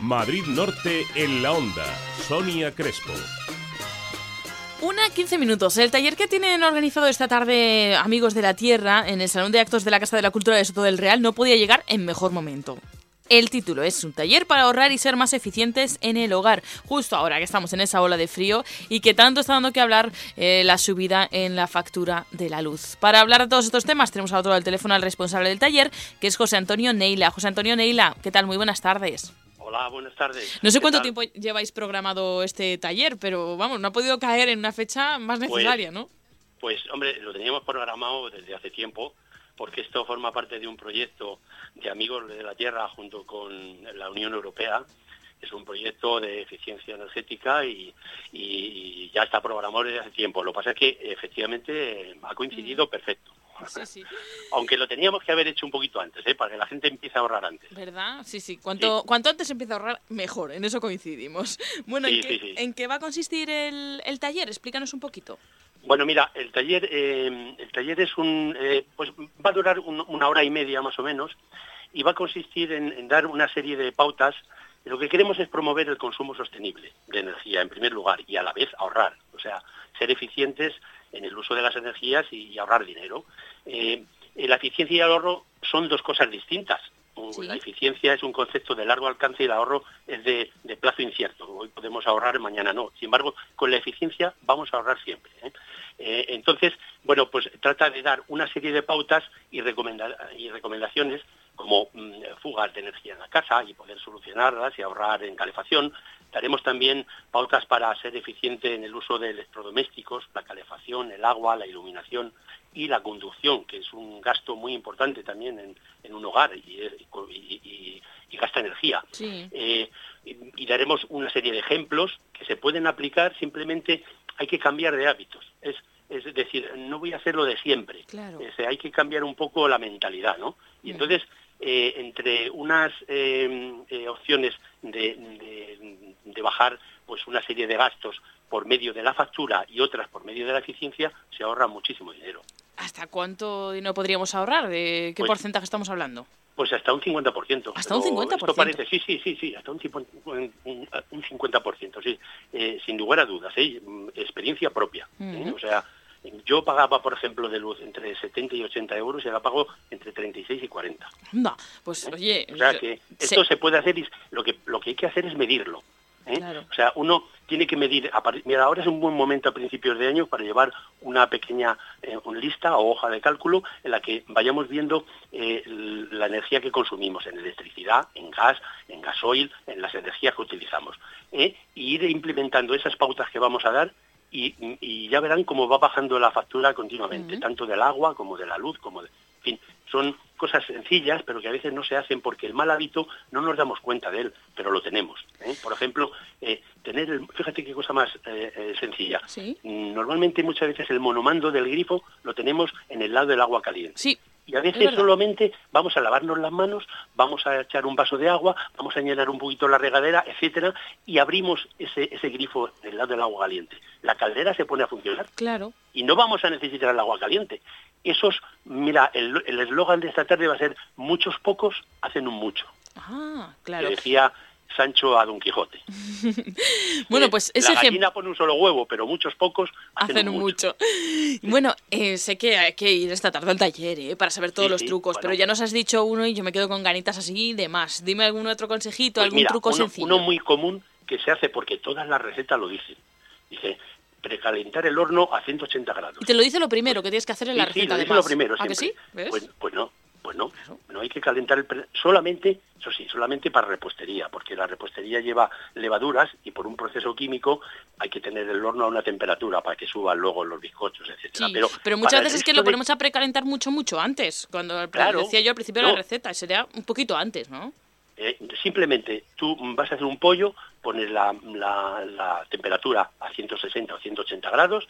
Madrid Norte en la onda. Sonia Crespo. Una 15 minutos. El taller que tienen organizado esta tarde Amigos de la Tierra en el Salón de Actos de la Casa de la Cultura de Soto del Real no podía llegar en mejor momento. El título es un taller para ahorrar y ser más eficientes en el hogar, justo ahora que estamos en esa ola de frío y que tanto está dando que hablar eh, la subida en la factura de la luz. Para hablar de todos estos temas tenemos a otro del teléfono al responsable del taller, que es José Antonio Neila. José Antonio Neila, ¿qué tal? Muy buenas tardes. Hola, buenas tardes. No sé cuánto tiempo lleváis programado este taller, pero vamos, no ha podido caer en una fecha más pues, necesaria, ¿no? Pues, hombre, lo teníamos programado desde hace tiempo, porque esto forma parte de un proyecto de Amigos de la Tierra junto con la Unión Europea. Es un proyecto de eficiencia energética y, ya está programado desde hace tiempo. Lo que pasa es que efectivamente ha coincidido mm. perfecto. Aunque lo teníamos que haber hecho un poquito antes, ¿eh? para que la gente empiece a ahorrar antes. ¿Verdad? Sí, sí. Cuanto, cuanto antes empiece a ahorrar, mejor. En eso coincidimos. Bueno, ¿en, qué, va a consistir el, taller? Explícanos un poquito. Bueno, mira, el taller, eh, el taller es un, eh, pues va a durar una hora y media más o menos y va a consistir en, dar una serie de pautas. Lo que queremos es promover el consumo sostenible de energía en primer lugar y a la vez ahorrar, o sea, ser eficientes en el uso de las energías y, ahorrar dinero. Eh, la eficiencia y el ahorro son dos cosas distintas. La eficiencia es un concepto de largo alcance y el ahorro es de, plazo incierto. Hoy podemos ahorrar, mañana no. Sin embargo, con la eficiencia vamos a ahorrar siempre. ¿eh? Eh, entonces, bueno, pues trata de dar una serie de pautas y, y recomendaciones como mm, fugas de energía en la casa y poder solucionarlas y ahorrar en calefacción. Daremos también pautas para ser eficiente en el uso de electrodomésticos, la calefacción, el agua, la iluminación y la conducción, que es un gasto muy importante también en, un hogar y, gasta energía. Eh, y, daremos una serie de ejemplos que se pueden aplicar, simplemente hay que cambiar de hábitos. Es, es decir, no voy a hacerlo de siempre. hay que cambiar un poco la mentalidad, ¿no? Y entonces eh, entre unas eh, eh, opciones de, bajar pues una serie de gastos por medio de la factura y otras por medio de la eficiencia, se ahorra muchísimo dinero. ¿Hasta cuánto dinero podríamos ahorrar? ¿De qué pues porcentaje estamos hablando? Pues hasta un 50%. ¿Hasta un 50%? Esto parece, sí, sí, sí, sí, hasta un, un, un 50%, sí. sin lugar a dudas, experiencia propia. O sea, yo pagaba, por ejemplo, de luz entre 70 y 80 euros y ahora pago entre 36 y 40. No, pues ¿Eh? oye... O sea que esto se, puede hacer y lo que, lo que hay que hacer es medirlo. ¿eh? O sea, uno tiene que medir... Mira, ahora es un buen momento a principios de año para llevar una pequeña eh, lista o hoja de cálculo en la que vayamos viendo la energía que consumimos en electricidad, en gas, en gasoil, en las energías que utilizamos. Y ir implementando esas pautas que vamos a dar y, ya verán cómo va bajando la factura continuamente, tanto del agua como de la luz, como de... En fin, son cosas sencillas, pero que a veces no se hacen porque el mal hábito no nos damos cuenta de él, pero lo tenemos. ¿eh? Por ejemplo, eh, tener, el, fíjate qué cosa más eh, sencilla. Normalmente muchas veces el monomando del grifo lo tenemos en el lado del agua caliente. Sí. Y a veces solamente vamos a lavarnos las manos, vamos a echar un vaso de agua, vamos a llenar un poquito la regadera, etcétera, y abrimos ese, ese grifo del lado del agua caliente. La caldera se pone a funcionar. Claro. Y no vamos a necesitar el agua caliente. Esos, mira, el eslogan de esta tarde va a ser muchos pocos hacen un mucho. Ah, claro. decía Sancho a Don Quijote. bueno, pues ese La gallina pone un solo huevo, pero muchos pocos hacen, mucho. Bueno, eh, sé que hay que ir esta tarde al taller eh, para saber todos los trucos, pero ya nos has dicho uno y yo me quedo con ganitas así y demás. Dime algún otro consejito, pues algún truco sencillo. Uno muy común que se hace porque todas las recetas lo dicen. Dice, precalentar el horno a 180 grados. Y te lo dice lo primero que tienes que hacer en la receta. Sí, lo dice lo primero, ¿Ah, sí? Pues, pues no, pues no, no hay que calentar el solamente, eso sí, solamente para repostería, porque la repostería lleva levaduras y por un proceso químico hay que tener el horno a una temperatura para que suban luego los bizcochos, etcétera. pero, pero muchas veces es que lo ponemos a precalentar mucho, mucho antes, cuando decía yo al principio de la receta, sería un poquito antes, ¿no? Eh, simplemente tú vas a hacer un pollo, pones la, la temperatura a 160 o 180 grados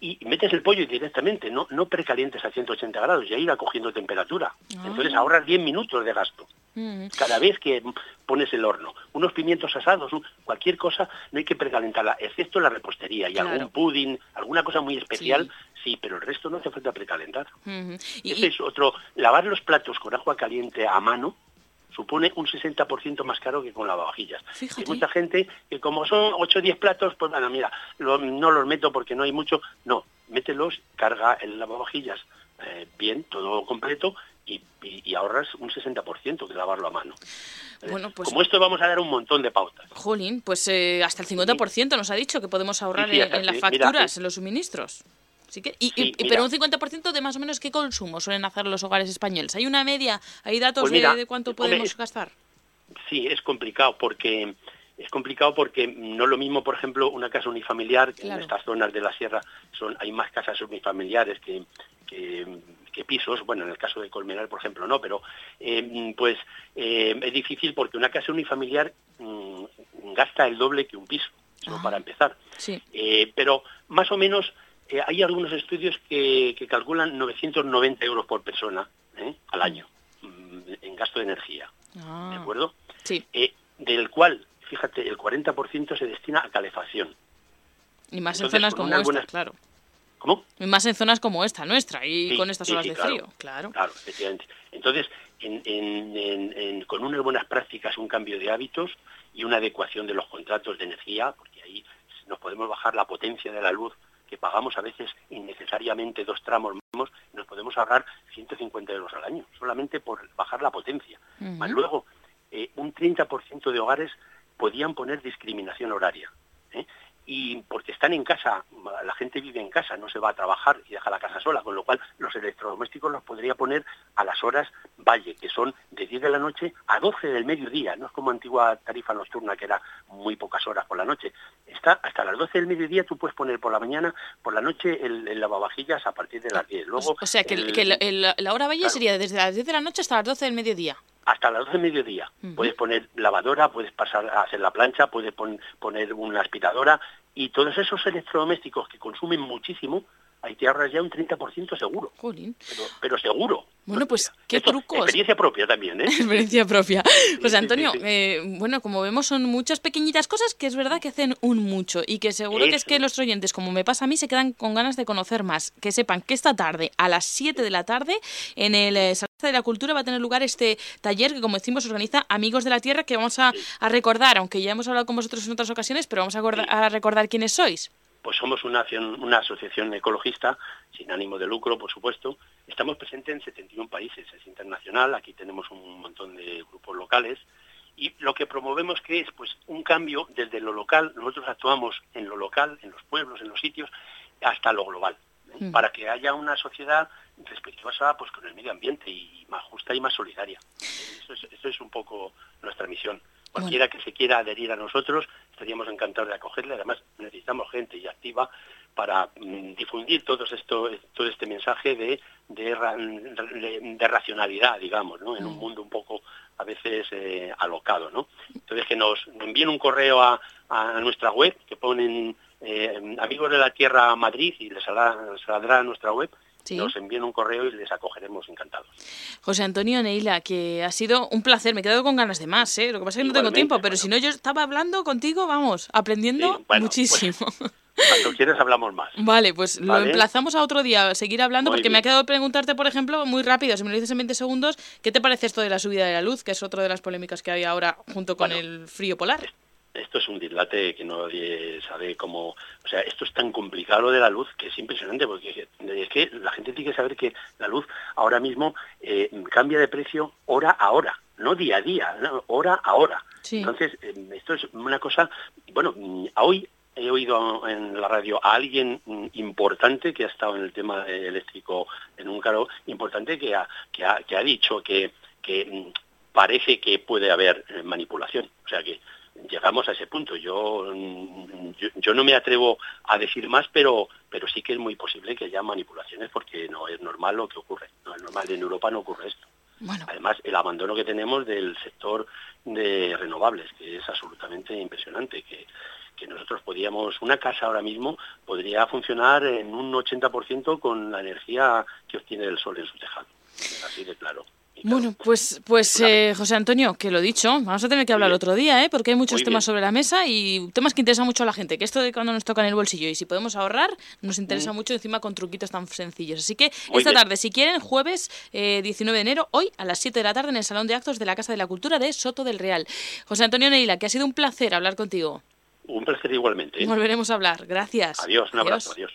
y metes el pollo directamente, no, no precalientes a 180 grados, ya irá cogiendo temperatura. Ah. Entonces ahorras 10 minutos de gasto. Mm. Cada vez que pones el horno. Unos pimientos asados, cualquier cosa, no hay que precalentarla, excepto la repostería y algún pudding, alguna cosa muy especial, sí. pero el resto no hace falta precalentar. y, es otro, lavar los platos con agua caliente a mano, supone un 60% más caro que con lavavajillas. Fíjate. Hay mucha gente que como son 8 o 10 platos, pues bueno, mira, lo- no los meto porque no hay mucho. No, mételos, carga el lavavajillas eh, bien, todo completo, y, y- ahorras un 60% que lavarlo a mano. Eh, Bueno, pues- Como esto vamos a dar un montón de pautas. Jolín, pues eh, hasta el 50% nos ha dicho que podemos ahorrar Sí, sí, en- las mira, facturas, sí. en los suministros. Que, y, Sí, y- mira. pero un 50% de más o menos qué consumo suelen hacer los hogares españoles. ¿Hay una media? ¿Hay datos Pues de- mira, de, cuánto podemos gastar? Sí, es complicado porque es complicado porque no es lo mismo, por ejemplo, una casa unifamiliar, que Claro. en estas zonas de la sierra son hay más casas unifamiliares que, que, que pisos, bueno, en el caso de Colmenar, por ejemplo, no, pero eh, pues eh, es difícil porque una casa unifamiliar mm, gasta el doble que un piso, Ah. para empezar. Sí. Eh, pero más o menos eh, hay algunos estudios que, que calculan 990 euros por persona ¿eh? al año mm, en gasto de energía. Ah, ¿De acuerdo? Sí, eh, del cual, fíjate, el 40% se destina a calefacción. y más en zonas como esta, buenas- claro. ¿Cómo? Y más en zonas como esta, nuestra, y Sí, con estas sí, horas de claro. frío, claro. Claro, efectivamente. Entonces, en- en- en- en- con unas buenas prácticas, un cambio de hábitos y una adecuación de los contratos de energía, porque ahí nos podemos bajar la potencia de la luz que pagamos a veces innecesariamente dos tramos mínimos, nos podemos ahorrar 150 euros al año, solamente por bajar la potencia. Más luego, eh, un 30% de hogares podían poner discriminación horaria. ¿eh? Y porque están en casa, la gente vive en casa, no se va a trabajar y deja la casa sola, con lo cual los electrodomésticos los podría poner a las horas valle, que son de 10 de la noche a 12 del mediodía. No es como antigua tarifa nocturna, que era muy pocas horas por la noche. Está hasta las 12 del mediodía, tú puedes poner por la mañana, por la noche el, el lavavajillas a partir de las 10. Luego, o, sea, que, el- el- que el- el- la hora valle Claro. sería desde las 10 de la noche hasta las 12 del mediodía. Hasta las 12 del mediodía. Puedes poner lavadora, puedes pasar a hacer la plancha, puedes pon- poner una aspiradora y todos esos electrodomésticos que consumen muchísimo, ahí te ahorras ya un 30% seguro, Jolín. pero, pero seguro. Bueno, pues, ¿qué Esto, trucos? Experiencia propia también, ¿eh? Experiencia propia. Sí, Antonio, sí, sí. eh, bueno, como vemos son muchas pequeñitas cosas que es verdad que hacen un mucho y que seguro que es que los oyentes, como me pasa a mí, se quedan con ganas de conocer más. Que sepan que esta tarde, a las 7 de la tarde, en el eh, Salón de la Cultura va a tener lugar este taller que, como decimos, organiza Amigos de la Tierra, que vamos a, a recordar, aunque ya hemos hablado con vosotros en otras ocasiones, pero vamos a, a recordar quiénes sois. Pues somos una, acción- una asociación ecologista, sin ánimo de lucro, por supuesto. Estamos presentes en 71 países, es internacional, aquí tenemos un montón de grupos locales. Y lo que promovemos que es pues un cambio desde lo local, nosotros actuamos en lo local, en los pueblos, en los sitios, hasta lo global, ¿eh? Mm. para que haya una sociedad respetuosa pues con el medio ambiente y más justa y más solidaria. Eso es, eso es un poco nuestra misión. Cualquiera que se quiera adherir a nosotros, estaríamos encantados de acogerle. Además, necesitamos gente y activa para mm, difundir todo esto, todo este mensaje de, de, ra- de- de racionalidad, digamos, ¿no? en un Mm. mundo un poco a veces eh, alocado. ¿no? Entonces, que nos envíen un correo a, a nuestra web, que ponen eh, Amigos de la Tierra Madrid y les saldrá, saldrá a nuestra web, Sí. nos envíen un correo y les acogeremos encantados. José Antonio Neila, que ha sido un placer. Me he quedado con ganas de más, ¿eh? Lo que pasa es que no tengo tiempo, pero bueno. si no, yo estaba hablando contigo, vamos, aprendiendo Sí, bueno, pues, muchísimo. Cuando quieras hablamos más. Vale, pues lo emplazamos a otro día, a seguir hablando, Muy porque me ha quedado preguntarte, por ejemplo, muy rápido, si me lo dices en 20 segundos, ¿qué te parece esto de la subida de la luz, que es otra de las polémicas que hay ahora junto con Bueno. el frío polar? Esto es un dislate que nadie sabe cómo... O sea, esto es tan complicado lo de la luz que es impresionante, porque es que la gente tiene que saber que la luz ahora mismo eh, cambia de precio hora a hora, no día a día, no, hora a hora. Sí. Entonces, eh, esto es una cosa... Bueno, hoy he oído en la radio a alguien mm, importante que ha estado en el tema eléctrico en un caro importante que ha, que ha, que ha dicho que, que mm, parece que puede haber eh, manipulación. O sea que llegamos a ese punto. Yo, yo, yo no me atrevo a decir más, pero, pero sí que es muy posible que haya manipulaciones porque no es normal lo que ocurre. No es normal, en Europa no ocurre esto. Bueno, Además, el abandono que tenemos del sector de renovables, que es absolutamente impresionante, que, que nosotros podíamos, una casa ahora mismo podría funcionar en un 80% con la energía que obtiene el sol en su tejado. Así de claro. Bueno, pues, pues eh, José Antonio, que lo dicho, vamos a tener que hablar otro día, ¿eh? porque hay muchos temas sobre la mesa y temas que interesan mucho a la gente, que esto de cuando nos toca en el bolsillo y si podemos ahorrar, nos interesa mm. mucho encima con truquitos tan sencillos. Así que esta tarde, si quieren, jueves 19 de enero, hoy a las 7 de la tarde en el Salón de Actos de la Casa de la Cultura de Soto del Real. José Antonio Neila, que ha sido un placer hablar contigo. Un placer igualmente. Volveremos a hablar. Gracias. Adiós, un abrazo. Adiós.